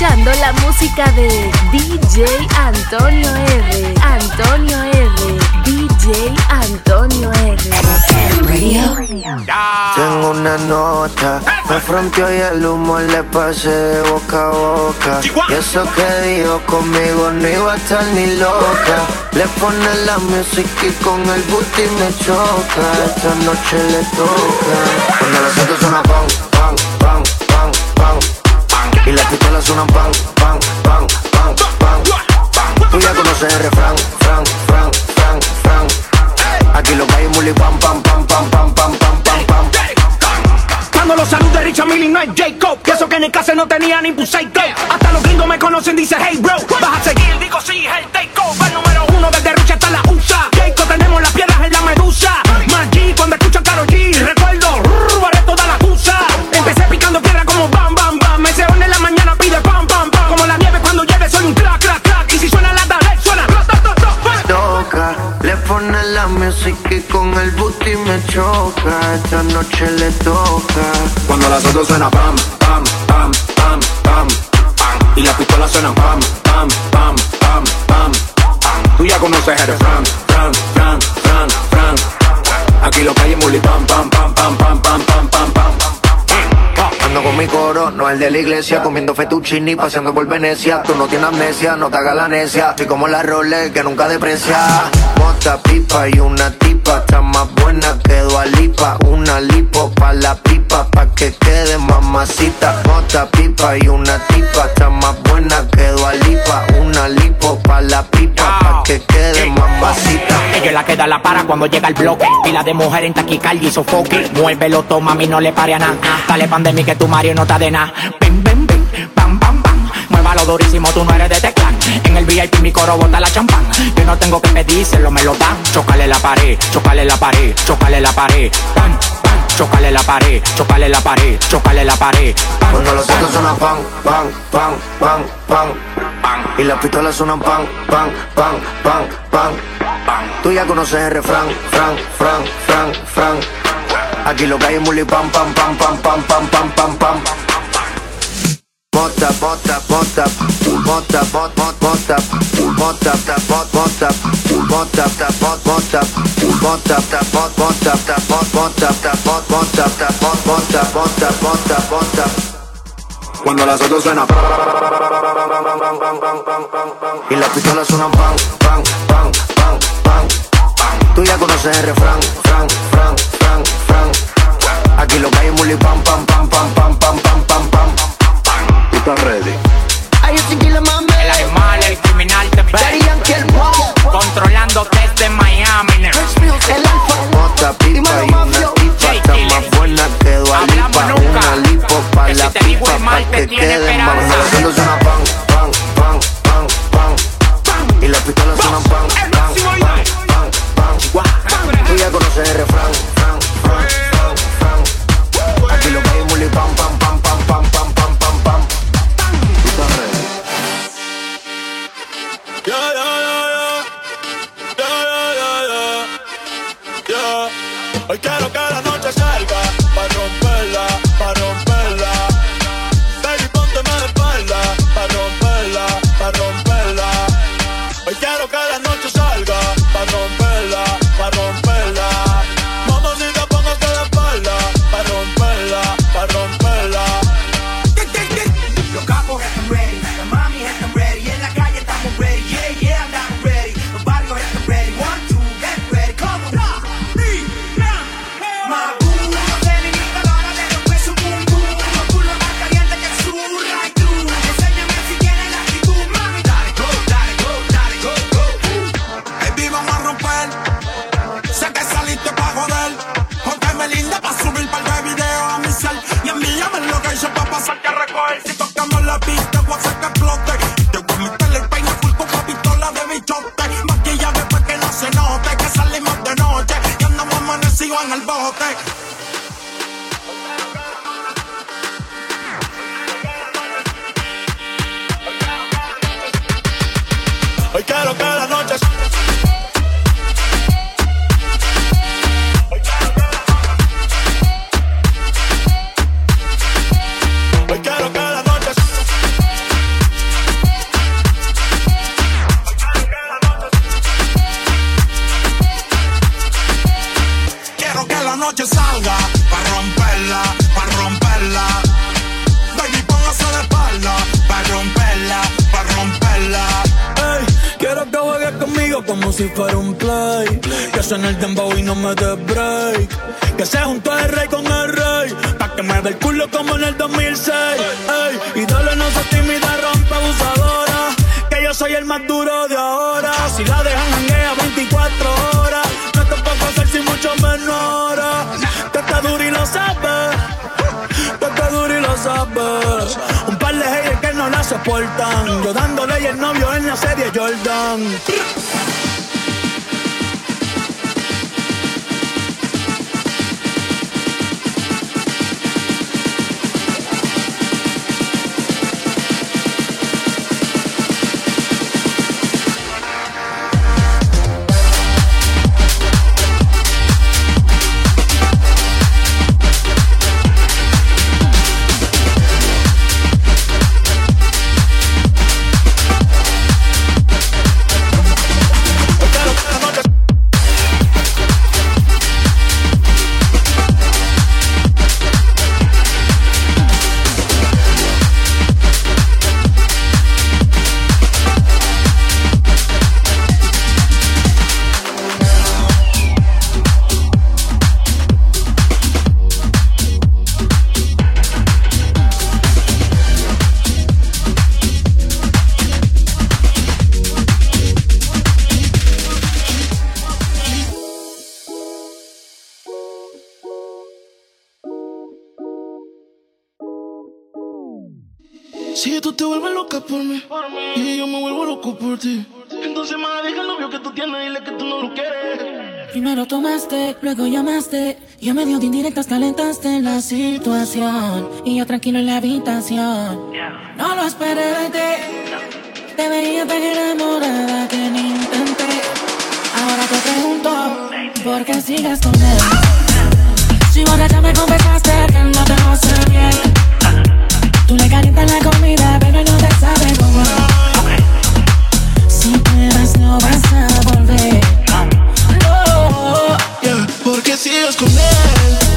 escuchando la música de DJ Antonio R. Antonio R. DJ Antonio R. Tengo una nota, me fronteó y el humo le pasé de boca a boca. Y eso que dijo conmigo no iba a estar ni loca. Le pone la música y con el booty me choca. Esta noche le toca. Cuando las autos suenan Pistolas suenan pan, pan, pan, pan, pan. Tú ya conoces el refrán, fran, fran, fran, fran. Aquí lo que hay es muli pam, pam, pam, pam, pam, pam, pam, pam, pam. Cuando los saludos de Richard Millie no es Jacob Que eso que en el caso no tenía ni puse Hasta los gringos me conocen, dice hey bro Vas a seguir, digo sí, el takeover número música y con el booty me choca. Esta noche le toca. Cuando las autos suenan pam, pam, pam, pam, pam, pam. Y las pistolas suenan pam, pam, pam, pam, pam. Tú ya conoces el refrán, fran, fran, fran, fran. Aquí lo que hay pam, pam, pam, pam, pam, pam, pam, pam. Ando con mi coro, no el de la iglesia, comiendo fettuccini, paseando por Venecia. Tú no tienes amnesia, no te hagas la necia. Estoy como la Rolex que nunca deprecia. Mota, pipa y una tipa, está más buena que Lipa. Una lipo pa' la pipa, pa' que quede mamacita. Mota, pipa y una tipa, está más buena que Lipa. Una lipo pa' la pipa, pa' que quede mamacita. Ella la queda la para cuando llega el bloque. Pila de mujer en taquicardia y sofoque. Muévelo, toma, mí no le pare a nada. Dale pan de mí que tu Mario no está de nada. Bim, bim, bim, pam, pam, pam. Muévalo durísimo, tú no eres de teclán. En el VIP mi coro bota la champán. Yo no tengo que pedírselo, me lo dan. Chocale la pared, chocale la pared, chocale la pared. Pam, pam, chocale la pared, chocale la pared, chocale la pared. Cuando los autos suenan pan, pan, pan, pan, pan, pan. Y las pistolas suenan pan, pan, pan, pan, pan, pan. Tú ya conoces el refrán, fran, fran, fran, fran. Aquí lo que hay es muli pam, pam, pam, pam, pam, pam, pam, pam, pam. Mota, mota, mota, mota, mot, mot, mota, mota, ta, mot, mota, mota, ta, mot, mota, mota, ta, mot, mota, ta, mot, mota, ta, mot, mota, ta, mot, mota, mota, mota, mota. Cuando las autos suenan Y las pistolas suenan pan, pan, pan, pan, pan. Tú ya conoces el refrán, fran, fran, fran, fran. Aquí lo que hay es muli pam, pam, pam, pam, pam, pam, pam, pam, pam. ¿Tú estás ready? Ay, yo mami. El animal, el criminal te Daddy. Yankee, el wow. Controlando desde Miami. nena. El alfa. Pipa y una tipa. Está más buena que. Hablamos nunca. Una lipo pa' la pipa. Pa' que quede más. 2006. Ey, dale, no se tímida, rompe abusadora. Que yo soy el más duro de ahora. Si la dejan hanguea 24 horas. No te puedo hacer sin mucho menor. Te está duro y lo sabes. Te está duro y lo sabes. Un par de haters que no la soportan. Yo dándole y el novio en la serie Jordan. Por mí, y yo me vuelvo loco por ti. Entonces, más deja el novio que tú tienes, dile que tú no lo quieres. Primero tomaste, luego llamaste. Yo medio de indirectas calentaste la situación. Y yo tranquilo en la habitación. No lo esperé de ti. Te veía tan enamorada que ni intenté. Ahora te pregunto, ¿por qué sigues con él? Si borracha me confesaste que no te hace bien. Tú le calientas la comida, pero no te sabe cómo. Si pruebas no vas a volver. No. Yeah, porque sigues con él.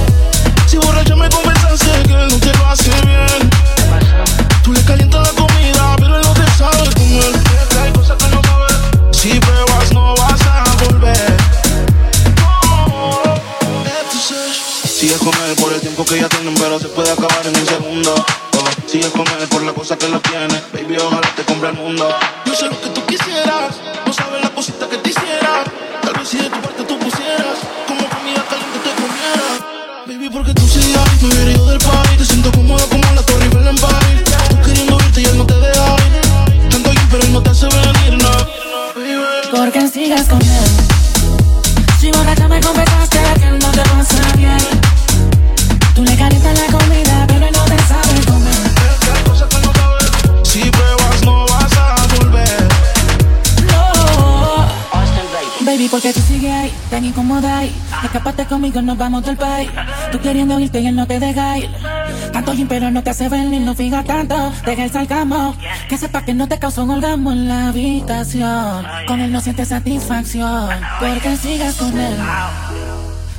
No te deja ir. Tanto gym, pero no te hace venir, no fija tanto. Deja el salgamos. Que sepa que no te causó un orgasmo en la habitación. Con él no sientes satisfacción. ¿Por qué sigas con él?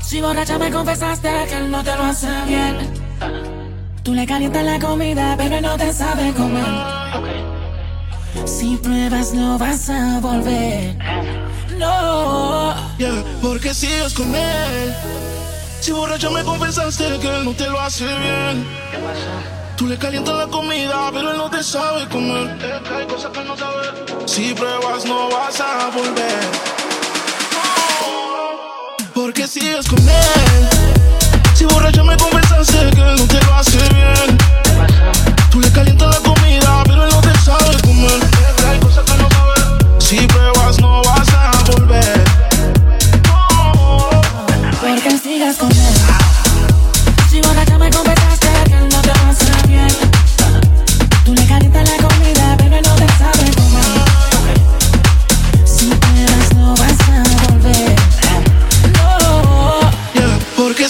Si borracha me confesaste que él no te lo hace bien. Tú le calientas la comida, pero no te sabe comer. Si pruebas no vas a volver. No. Yeah, porque sigues con él. Si borracha me confesaste que él no te lo hace bien. Tú le calientas la comida, pero él no te sabe comer. Hay cosas que no sabes. Si pruebas no vas a volver. Porque sigues con él. Si borracha me confesaste que él no te lo hace bien.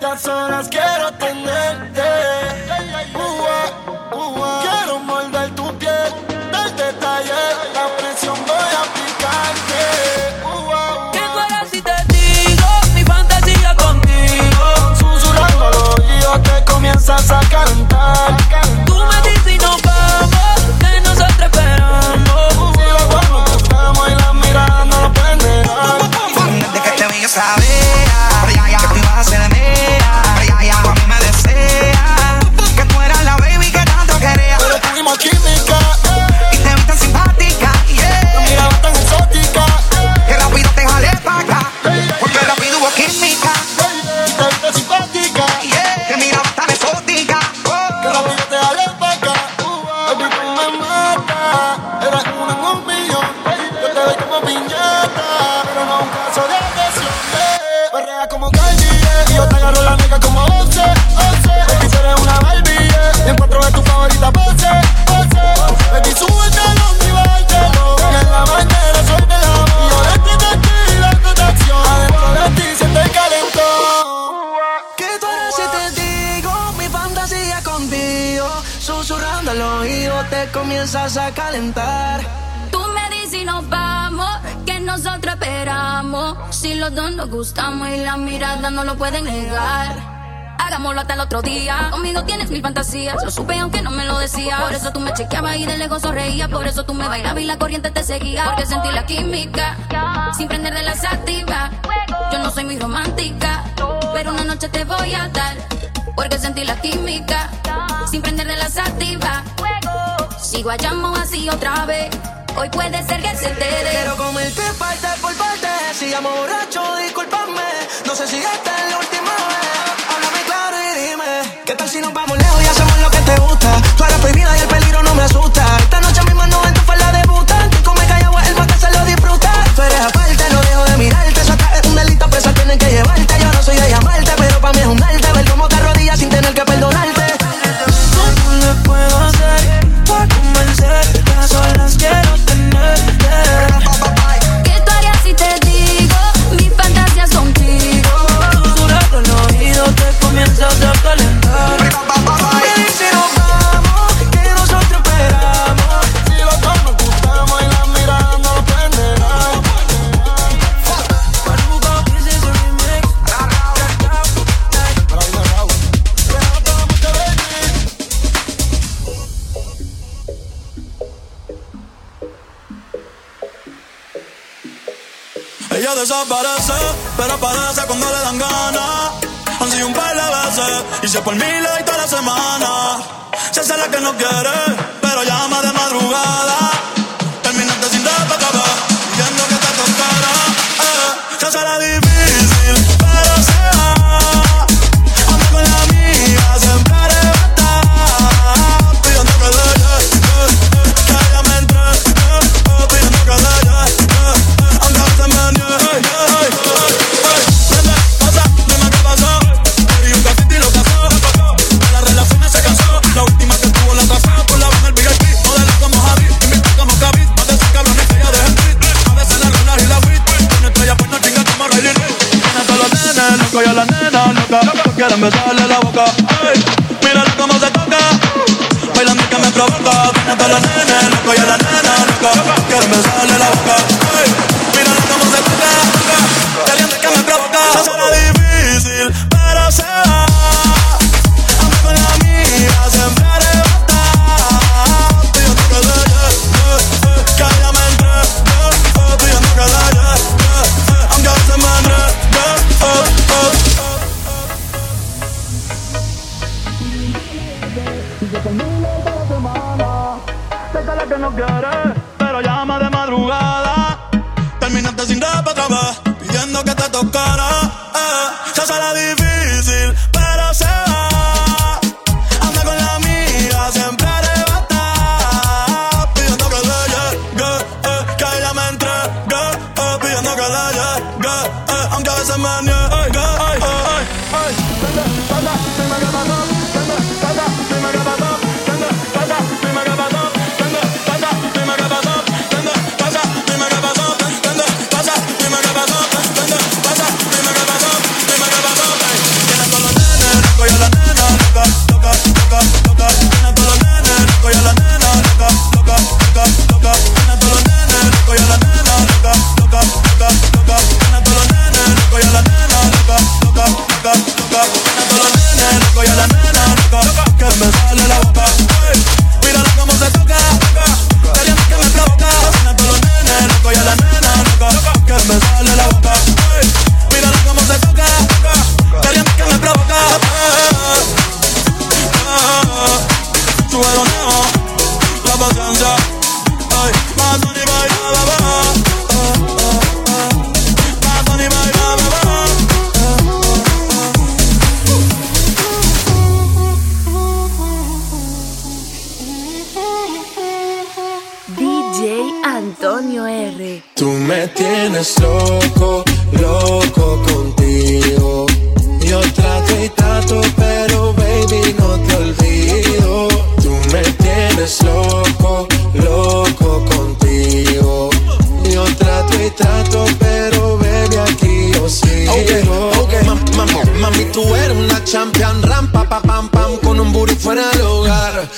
Las horas quiero tenerte. Quiero morder tu piel, del detalle, la presión voy a aplicarte. ¿Qué fuera si te digo mi fantasía contigo? Susurrando al oído te comienzas a cantar. Conmigo tienes mil fantasías. Lo supe aunque no me lo decías. Por eso tú me chequeabas y de lejos sonreías. Por eso tú me bailabas y la corriente te seguía. Porque sentí la química. Sin prender de la sativa. Yo no soy muy romántica. Pero una noche te voy a dar. Porque sentí la química. Sin prender de la sativa. Si guayamos así otra vez. Hoy puede ser que se te dé. Quiero comerte parte por parte. Si llamo borracho, discúlpame. No sé si esta es la ¿Qué tal si nos vamos lejos y hacemos lo que te gusta? Tú eres prohibida y el peligro no me asusta. Esta noche misma no en tu falda debuta. Tú come callado el pa' que se lo disfruta. Tú eres aparte, no dejo de mirarte. Eso es un delito, presa tienen que llevarte. Yo no soy de llamarte, pero pa' mí es un darte. Ver cómo te arrodillas sin tener que perdonarte. Desaparece, pero aparece cuando le dan ganas. Han sido un par de veces, y si es por mí le toda la semana. Se hace la que no quiere, pero llama de madrugada. Terminaste sin acabar, viendo que te tocara. Eh, se hace la difícil, Quieren besarle la boca. Ey, mírala cómo se toca. Bailando que me provoca. Tiene a todos los nenes locos y a la nena loca. Todos quieren besarle la boca.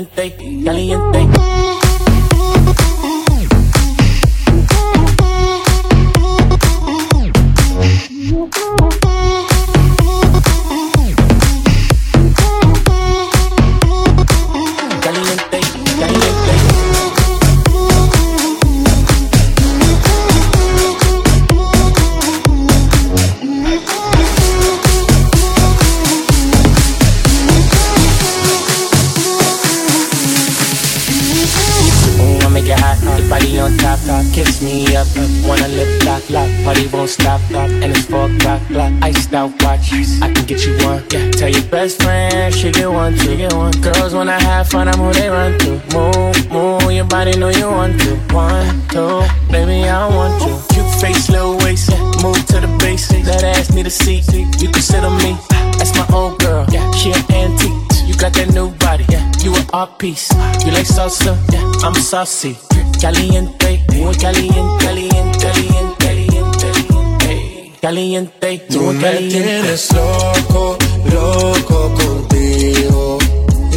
Caliente, caliente. Know you want to. One, two, baby I want you. Cute face, little waist, yeah. move to the basics. That ass need a seat, you can sit on me. Ah, that's my old girl, yeah. She an antique. You got that new body, yeah. You an art piece. You like salsa, yeah. I'm saucy. Caliente, muy caliente, caliente, caliente, caliente, caliente, Tú me tienes loco, loco contigo.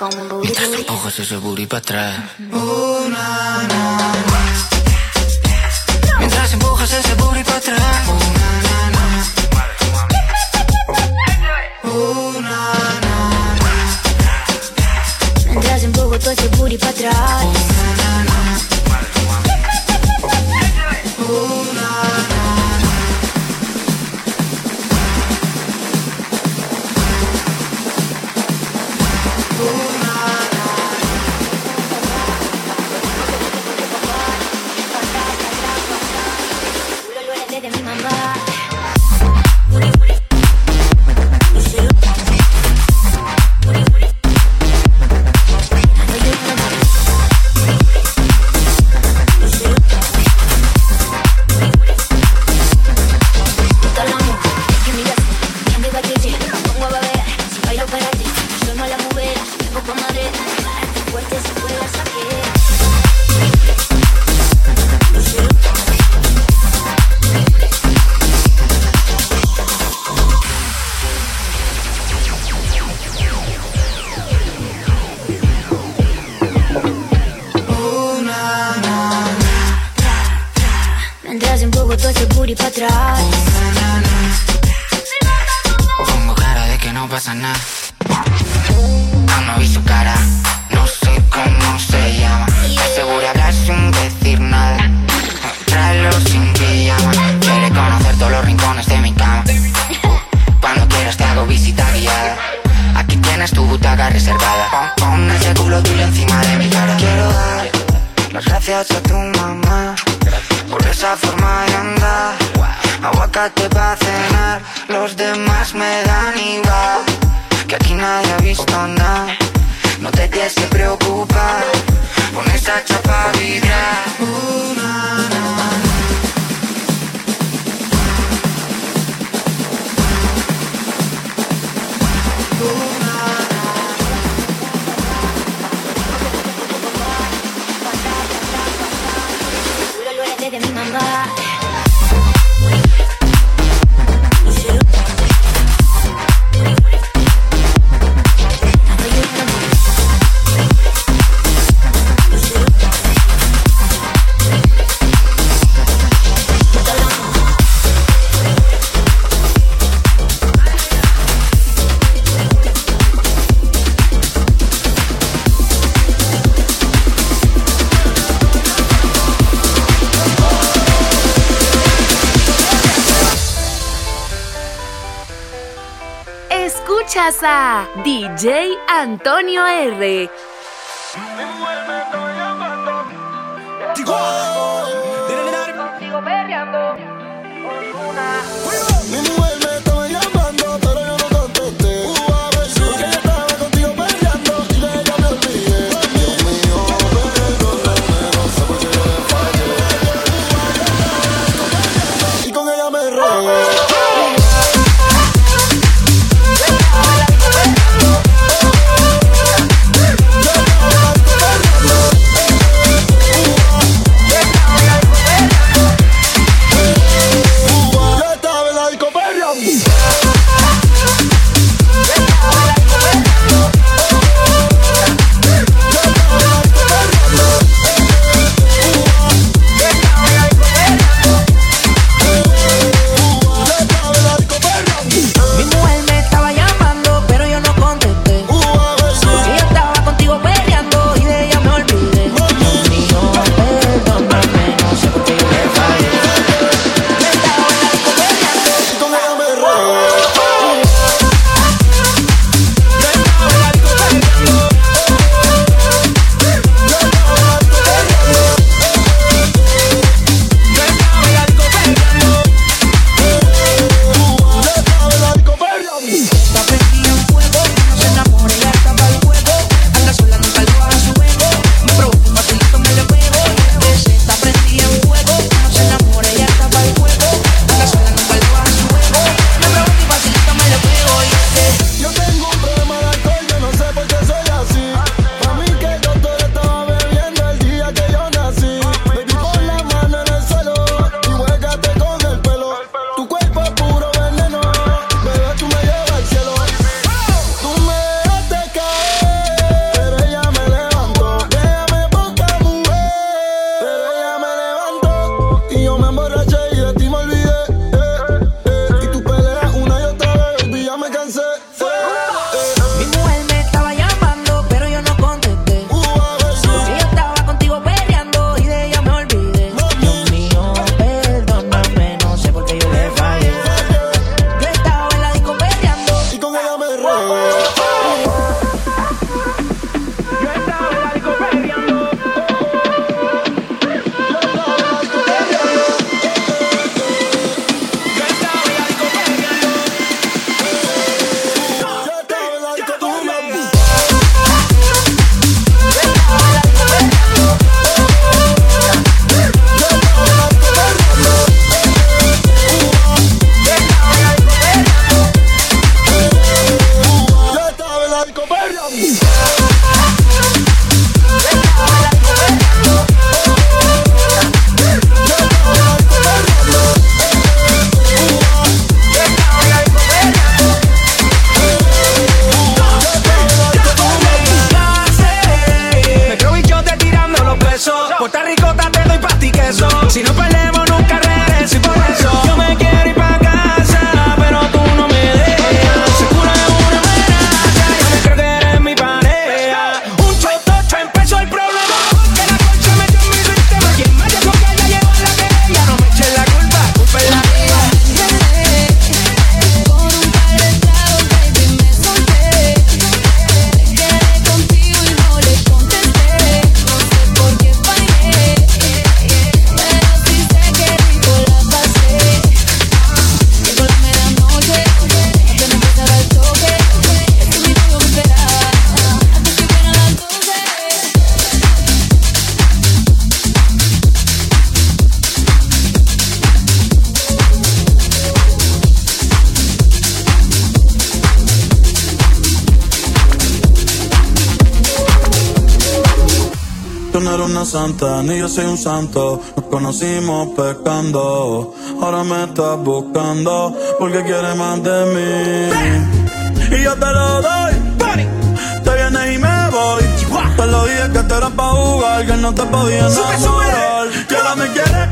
Mientras te empujo ese booty para atrás. Mientras empujas ese booty para atrás. Mientras empujo todo ese booty para atrás. Mientras empujo todo ese booty para atrás. Pongo cara de que no pasa nada. Aún vi su cara, no sé cómo se llama. Seguro hablar sin decir nada. Tráelo sin pijama. Quiere conocer todos los rincones de mi cama. Cuando quieras te hago visita guiada. Aquí tienes tu butaca reservada. Pon, pon ese culo tuyo encima de mi cara. Quiero dar las gracias a tu mamá esa forma de andar. Aguacate para cenar, los demás me dan igual. Que aquí nadie ha visto nada. No te tienes que preocupar, pon esa chapa a vibrar. Uh, na, DJ Antonio R. santa, ni yo soy un santo. Nos conocimos pecando, ahora me estás buscando porque quieres más de mí. Y yo te lo doy, te vienes y me voy. Te lo dije que te era pa' jugar, que no te podía enamorar. Que ahora me quieres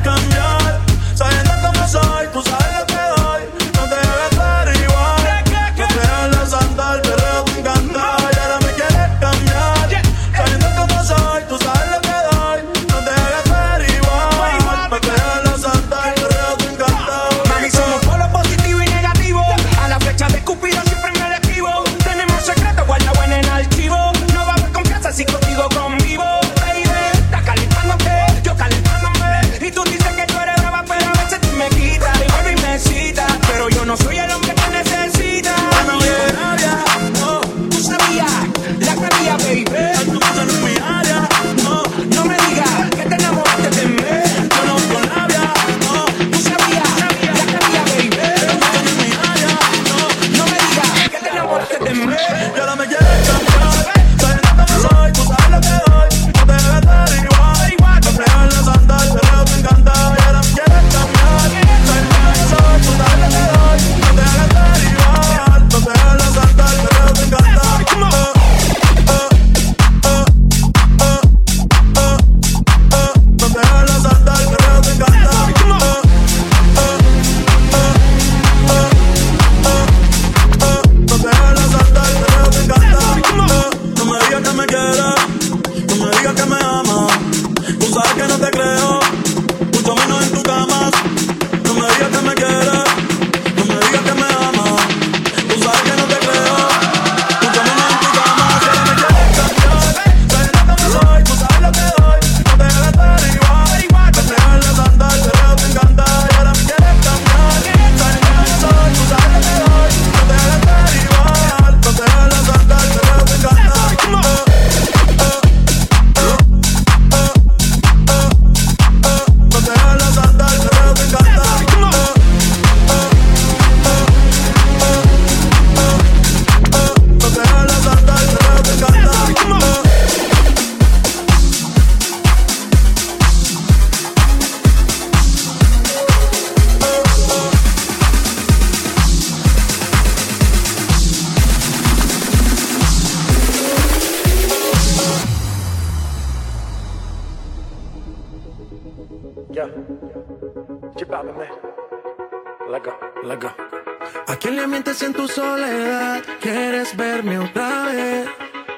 sientes en tu soledad, quieres verme otra vez.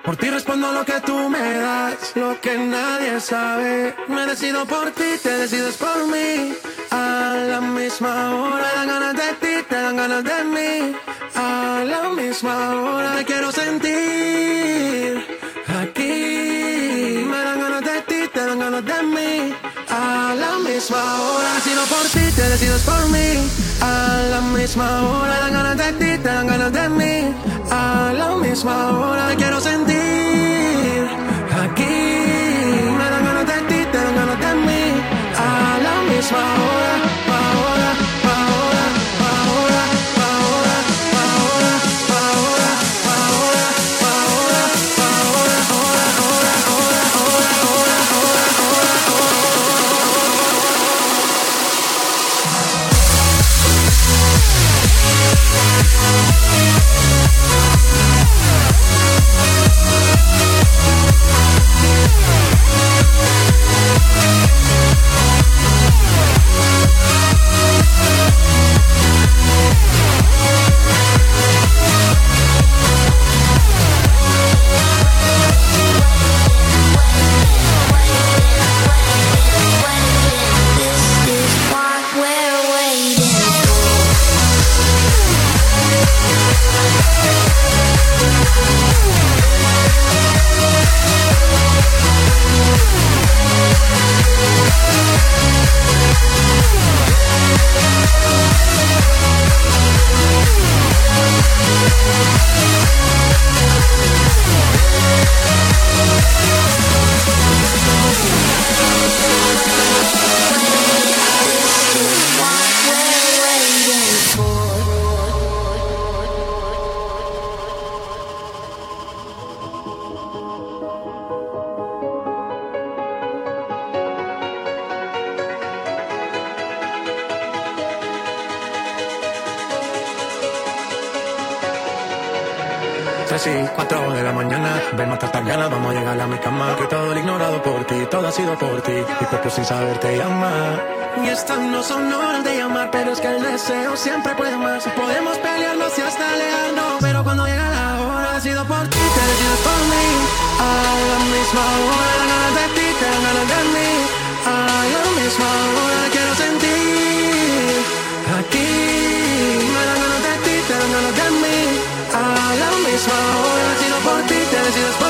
Por ti respondo lo que tú me das, lo que nadie sabe. Me decido por ti, te decides por mí. A la misma hora me dan ganas de ti, te dan ganas de mí. A la misma hora te quiero sentir aquí. Me dan ganas de ti, te dan ganas de mí. A la misma hora por ti, te decides por mí. A la misma hora dan ganas de ti, te dan ganas de mí. A la misma hora te quiero sentir aquí. Me dan ganas de ti, te dan ganas de mí. A la misma hora. Las 4 de la mañana. Ven más tarde ganas, vamos a llegar a mi cama. Que todo lo ignorado por ti, todo ha sido por ti. Mi cuerpo sin saber te llama. Y estas no son horas de llamar, pero es que el deseo siempre puede más. Podemos pelearnos y hasta alejarnos, pero cuando llega la hora, decido por ti, te decides por mí. A la misma hora, ganas de ti, te ganas de mí. A la misma hora, quiero sentir la misma hora, decido por ti, te decides por